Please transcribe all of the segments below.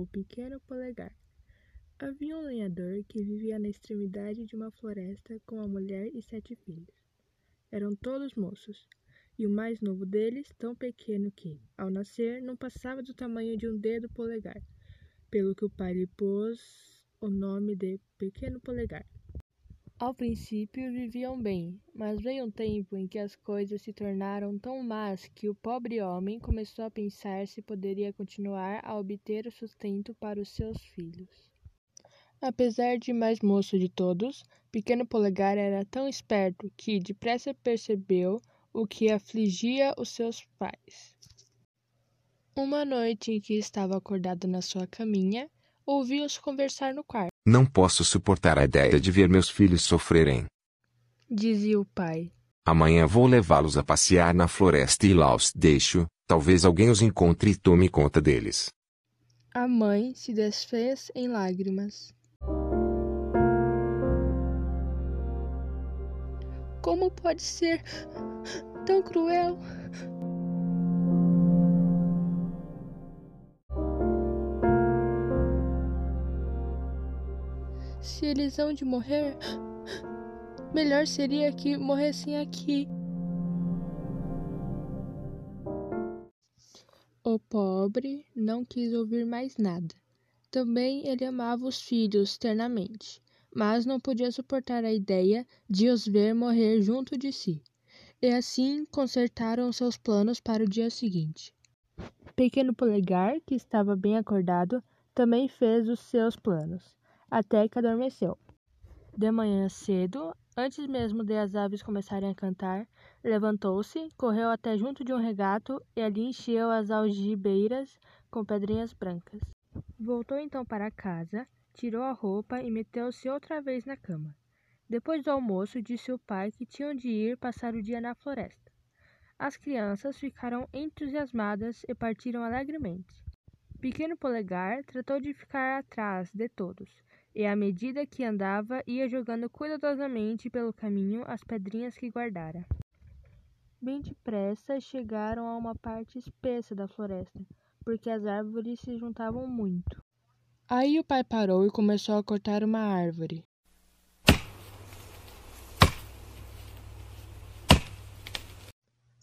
o pequeno polegar. Havia um lenhador que vivia na extremidade de uma floresta com a mulher e sete filhos. Eram todos moços, e o mais novo deles tão pequeno que, ao nascer, não passava do tamanho de um dedo polegar, pelo que o pai lhe pôs o nome de Pequeno Polegar. Ao princípio viviam bem, mas veio um tempo em que as coisas se tornaram tão más que o pobre homem começou a pensar se poderia continuar a obter o sustento para os seus filhos. Apesar de mais moço de todos, Pequeno Polegar era tão esperto que depressa percebeu o que afligia os seus pais. Uma noite em que estava acordado na sua caminha, ouviu-os conversar no quarto. Não posso suportar a ideia de ver meus filhos sofrerem. Dizia o pai. Amanhã vou levá-los a passear na floresta e lá os deixo. Talvez alguém os encontre e tome conta deles. A mãe se desfez em lágrimas. Como pode ser tão cruel? Eles de morrer, melhor seria que morressem aqui. O pobre não quis ouvir mais nada. Também ele amava os filhos ternamente, mas não podia suportar a ideia de os ver morrer junto de si. E assim consertaram seus planos para o dia seguinte. Pequeno Polegar, que estava bem acordado, também fez os seus planos até que adormeceu. De manhã cedo, antes mesmo de as aves começarem a cantar, levantou-se, correu até junto de um regato e ali encheu as algibeiras com pedrinhas brancas. Voltou então para casa, tirou a roupa e meteu-se outra vez na cama. Depois do almoço, disse ao pai que tinham de ir passar o dia na floresta. As crianças ficaram entusiasmadas e partiram alegremente. Pequeno Polegar tratou de ficar atrás de todos, e à medida que andava ia jogando cuidadosamente pelo caminho as pedrinhas que guardara. Bem depressa chegaram a uma parte espessa da floresta, porque as árvores se juntavam muito. Aí o pai parou e começou a cortar uma árvore.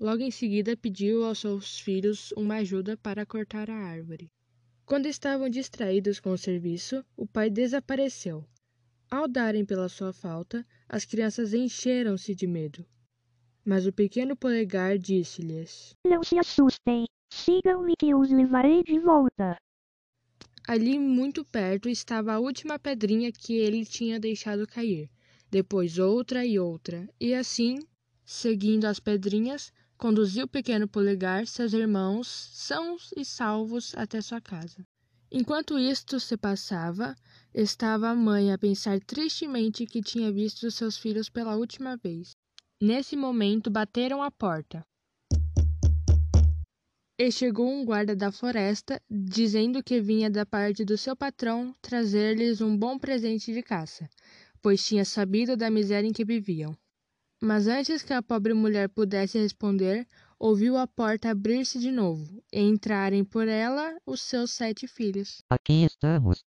Logo em seguida pediu aos seus filhos uma ajuda para cortar a árvore. Quando estavam distraídos com o serviço, o pai desapareceu. Ao darem pela sua falta, as crianças encheram-se de medo. Mas o pequeno polegar disse-lhes: Não se assustem, sigam-me que os levarei de volta. Ali, muito perto, estava a última pedrinha que ele tinha deixado cair, depois outra e outra, e assim, seguindo as pedrinhas, conduziu o pequeno polegar, seus irmãos, sãos e salvos até sua casa. Enquanto isto se passava, estava a mãe a pensar tristemente que tinha visto seus filhos pela última vez. Nesse momento bateram à porta. E chegou um guarda da floresta, dizendo que vinha da parte do seu patrão trazer-lhes um bom presente de caça, pois tinha sabido da miséria em que viviam. Mas antes que a pobre mulher pudesse responder, ouviu a porta abrir-se de novo e entrarem por ela os seus sete filhos. Aqui estamos.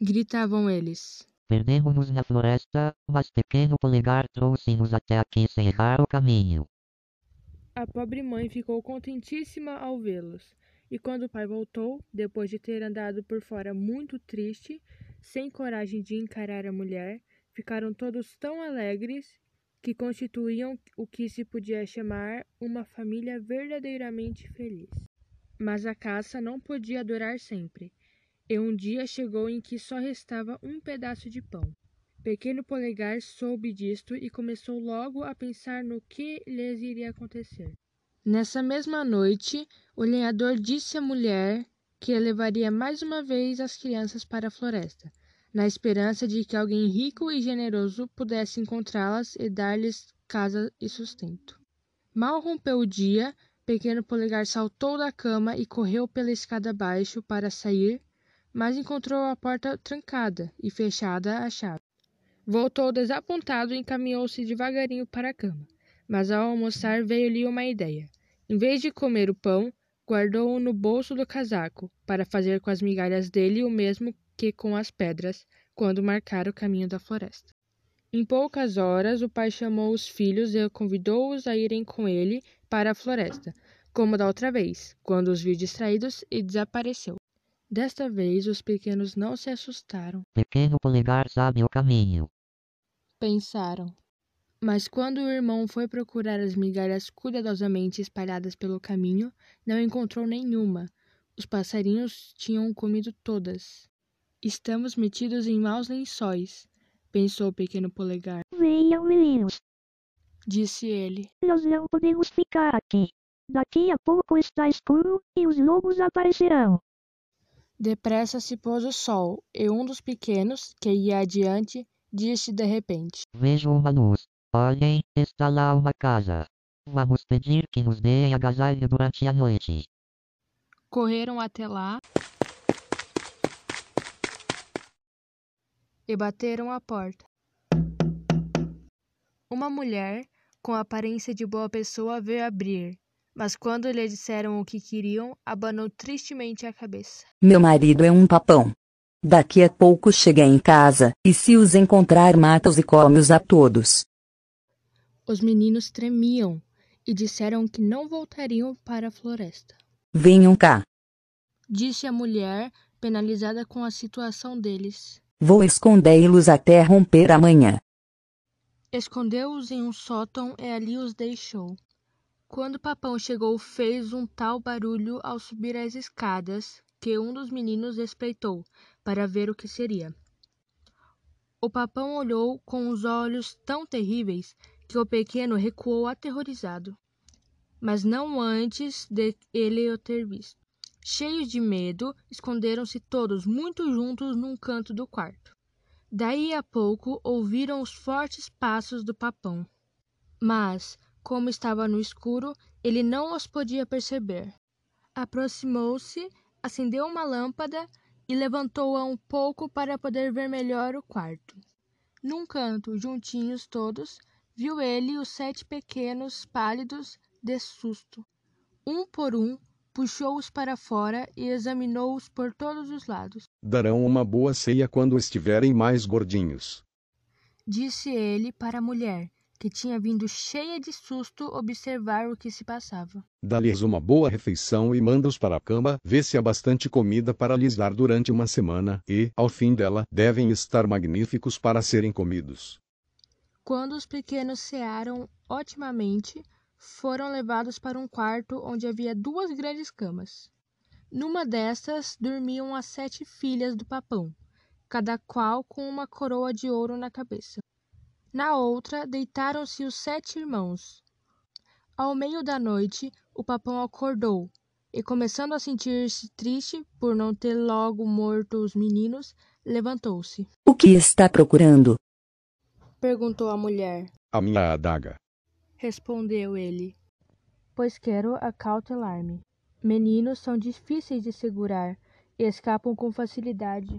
Gritavam eles. Perdemos-nos na floresta, mas pequeno polegar trouxe-nos até aqui sem errar o caminho. A pobre mãe ficou contentíssima ao vê-los, e quando o pai voltou, depois de ter andado por fora muito triste, sem coragem de encarar a mulher, ficaram todos tão alegres que constituíam o que se podia chamar uma família verdadeiramente feliz. Mas a caça não podia durar sempre, e um dia chegou em que só restava um pedaço de pão. Pequeno Polegar soube disto e começou logo a pensar no que lhes iria acontecer. Nessa mesma noite, o lenhador disse à mulher que levaria mais uma vez as crianças para a floresta na esperança de que alguém rico e generoso pudesse encontrá-las e dar-lhes casa e sustento. Mal rompeu o dia, pequeno polegar saltou da cama e correu pela escada abaixo para sair, mas encontrou a porta trancada e fechada à chave. Voltou desapontado e encaminhou-se devagarinho para a cama. Mas ao almoçar veio-lhe uma ideia. Em vez de comer o pão, Guardou-o no bolso do casaco, para fazer com as migalhas dele o mesmo que com as pedras, quando marcar o caminho da floresta. Em poucas horas, o pai chamou os filhos e convidou-os a irem com ele para a floresta, como da outra vez, quando os viu distraídos e desapareceu. Desta vez, os pequenos não se assustaram. Pequeno polegar sabe o caminho. Pensaram. Mas quando o irmão foi procurar as migalhas cuidadosamente espalhadas pelo caminho, não encontrou nenhuma. Os passarinhos tinham comido todas. Estamos metidos em maus lençóis, pensou o pequeno polegar. Venham, meninos. Disse ele. Nós não podemos ficar aqui. Daqui a pouco está escuro e os lobos aparecerão. Depressa se pôs o sol, e um dos pequenos, que ia adiante, disse de repente: Vejo uma luz. Olhem, está lá uma casa. Vamos pedir que nos deem agasalho durante a noite. Correram até lá e bateram à porta. Uma mulher, com aparência de boa pessoa, veio abrir, mas quando lhe disseram o que queriam, abanou tristemente a cabeça. Meu marido é um papão. Daqui a pouco chega em casa, e se os encontrar mata-os e come-os a todos. Os meninos tremiam e disseram que não voltariam para a floresta. Venham cá. Disse a mulher, penalizada com a situação deles. Vou escondê-los até romper amanhã. Escondeu-os em um sótão e ali os deixou. Quando Papão chegou, fez um tal barulho ao subir as escadas que um dos meninos espreitou para ver o que seria. O Papão olhou com os olhos tão terríveis que o pequeno recuou aterrorizado, mas não antes de ele o ter visto. Cheios de medo, esconderam-se todos muito juntos num canto do quarto. Daí a pouco ouviram os fortes passos do papão. Mas, como estava no escuro, ele não os podia perceber. Aproximou-se, acendeu uma lâmpada e levantou-a um pouco para poder ver melhor o quarto. Num canto, juntinhos todos, viu ele os sete pequenos pálidos de susto. Um por um, puxou-os para fora e examinou-os por todos os lados. Darão uma boa ceia quando estiverem mais gordinhos. Disse ele para a mulher, que tinha vindo cheia de susto observar o que se passava. Dá-lhes uma boa refeição e manda-os para a cama, vê se há bastante comida para lhes dar durante uma semana, e, ao fim dela, devem estar magníficos para serem comidos. Quando os pequenos cearam otimamente, foram levados para um quarto onde havia duas grandes camas. Numa destas dormiam as sete filhas do papão, cada qual com uma coroa de ouro na cabeça. Na outra deitaram-se os sete irmãos. Ao meio da noite, o papão acordou e, começando a sentir-se triste por não ter logo morto os meninos, levantou-se. O que está procurando? Perguntou a mulher. A minha adaga. Respondeu ele. Pois quero acautelar-me. Meninos são difíceis de segurar e escapam com facilidade.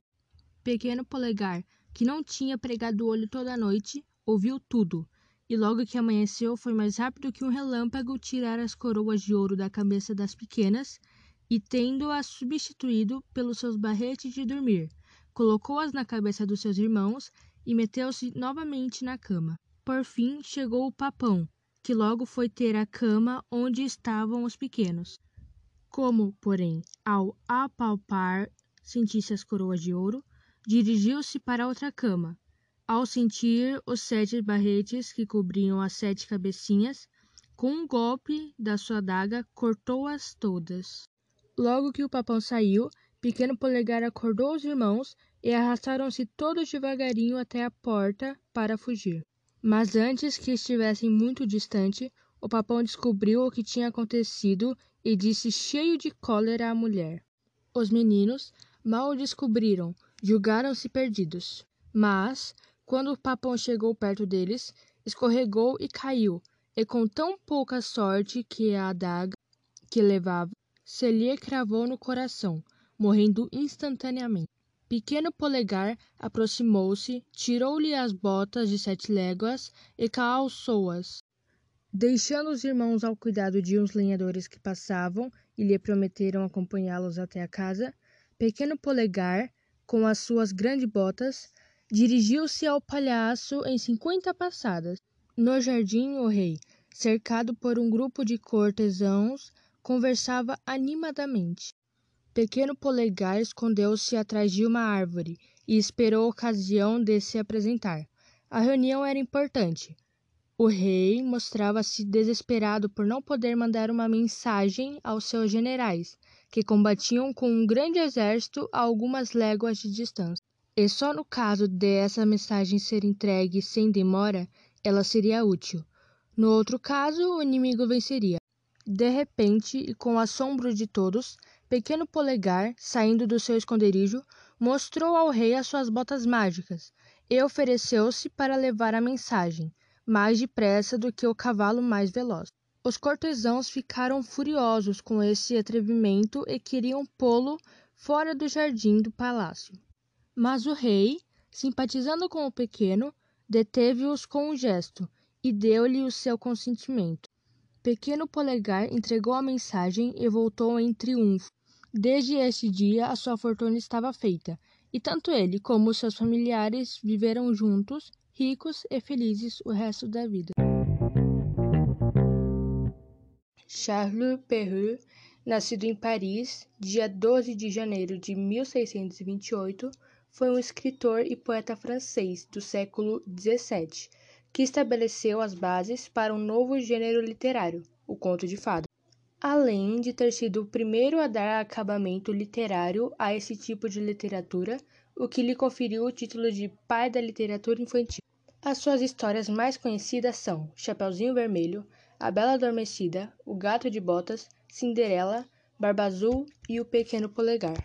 Pequeno polegar, que não tinha pregado o olho toda a noite, ouviu tudo, e logo que amanheceu foi mais rápido que um relâmpago tirar as coroas de ouro da cabeça das pequenas e, tendo-as substituído pelos seus barretes de dormir, colocou-as na cabeça dos seus irmãos e meteu-se novamente na cama. Por fim chegou o papão, que logo foi ter a cama onde estavam os pequenos. Como, porém, ao apalpar sentisse as coroas de ouro, dirigiu-se para outra cama. Ao sentir os sete barretes que cobriam as sete cabecinhas, com um golpe da sua adaga cortou-as todas. Logo que o papão saiu, Pequeno Polegar acordou os irmãos e arrastaram-se todos devagarinho até a porta para fugir. Mas antes que estivessem muito distante, o papão descobriu o que tinha acontecido e disse cheio de cólera à mulher. Os meninos mal o descobriram, julgaram-se perdidos. Mas, quando o papão chegou perto deles, escorregou e caiu, e com tão pouca sorte que a adaga que levava se lhe cravou no coração, morrendo instantaneamente. Pequeno Polegar aproximou-se, tirou-lhe as botas de sete léguas e calçou-as. Deixando os irmãos ao cuidado de uns lenhadores que passavam e lhe prometeram acompanhá-los até a casa, Pequeno Polegar, com as suas grandes botas, dirigiu-se ao palhaço em cinquenta passadas. No jardim, o rei, cercado por um grupo de cortesãos, conversava animadamente. Pequeno Polegar escondeu-se atrás de uma árvore e esperou a ocasião de se apresentar. A reunião era importante. O rei mostrava-se desesperado por não poder mandar uma mensagem aos seus generais, que combatiam com um grande exército a algumas léguas de distância. E só no caso de essa mensagem ser entregue sem demora, ela seria útil. No outro caso, o inimigo venceria. De repente, e com assombro de todos, Pequeno Polegar, saindo do seu esconderijo, mostrou ao rei as suas botas mágicas e ofereceu-se para levar a mensagem, mais depressa do que o cavalo mais veloz. Os cortesãos ficaram furiosos com esse atrevimento e queriam pô-lo fora do jardim do palácio. Mas o rei, simpatizando com o pequeno, deteve-os com um gesto e deu-lhe o seu consentimento. Pequeno Polegar entregou a mensagem e voltou em triunfo. Desde este dia, a sua fortuna estava feita, e tanto ele como seus familiares viveram juntos, ricos e felizes o resto da vida. Charles Perrault, nascido em Paris, dia 12 de janeiro de 1628, foi um escritor e poeta francês do século XVII, que estabeleceu as bases para um novo gênero literário, o conto de fada além de ter sido o primeiro a dar acabamento literário a esse tipo de literatura, o que lhe conferiu o título de pai da literatura infantil. As suas histórias mais conhecidas são Chapeuzinho Vermelho, A Bela Adormecida, O Gato de Botas, Cinderela, Barba Azul e O Pequeno Polegar.